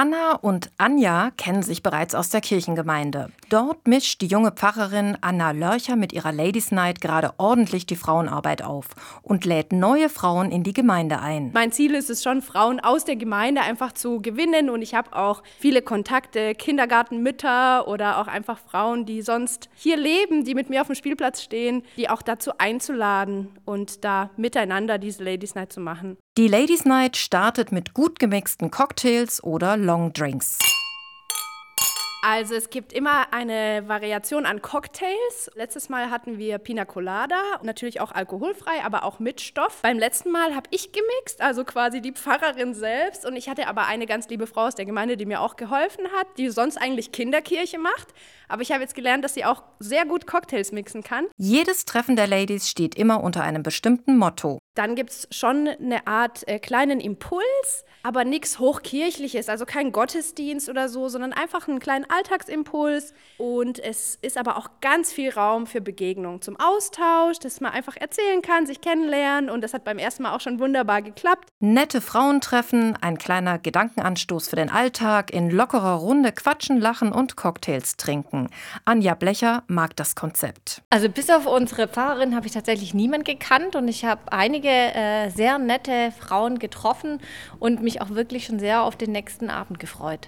Anna und Anja kennen sich bereits aus der Kirchengemeinde. Dort mischt die junge Pfarrerin Anna Lörcher mit ihrer Ladies Night gerade ordentlich die Frauenarbeit auf und lädt neue Frauen in die Gemeinde ein. Mein Ziel ist es schon, Frauen aus der Gemeinde einfach zu gewinnen und ich habe auch viele Kontakte, Kindergartenmütter oder auch einfach Frauen, die sonst hier leben, die mit mir auf dem Spielplatz stehen, die auch dazu einzuladen und da miteinander diese Ladies Night zu machen. Die Ladies Night startet mit gut gemixten Cocktails oder Long Drinks. Also es gibt immer eine Variation an Cocktails. Letztes Mal hatten wir Pina Colada, natürlich auch alkoholfrei, aber auch mit Stoff. Beim letzten Mal habe ich gemixt, also quasi die Pfarrerin selbst. Und ich hatte aber eine ganz liebe Frau aus der Gemeinde, die mir auch geholfen hat, die sonst eigentlich Kinderkirche macht. Aber ich habe jetzt gelernt, dass sie auch sehr gut Cocktails mixen kann. Jedes Treffen der Ladies steht immer unter einem bestimmten Motto. Dann gibt es schon eine Art äh, kleinen Impuls, aber nichts Hochkirchliches, also kein Gottesdienst oder so, sondern einfach einen kleinen Alltagsimpuls. Und es ist aber auch ganz viel Raum für Begegnung, zum Austausch, dass man einfach erzählen kann, sich kennenlernen. Und das hat beim ersten Mal auch schon wunderbar geklappt. Nette Frauentreffen, ein kleiner Gedankenanstoß für den Alltag, in lockerer Runde quatschen, lachen und Cocktails trinken. Anja Blecher mag das Konzept. Also bis auf unsere Pfarrerin habe ich tatsächlich niemand gekannt und ich habe einige äh, sehr nette Frauen getroffen und mich auch wirklich schon sehr auf den nächsten Abend gefreut.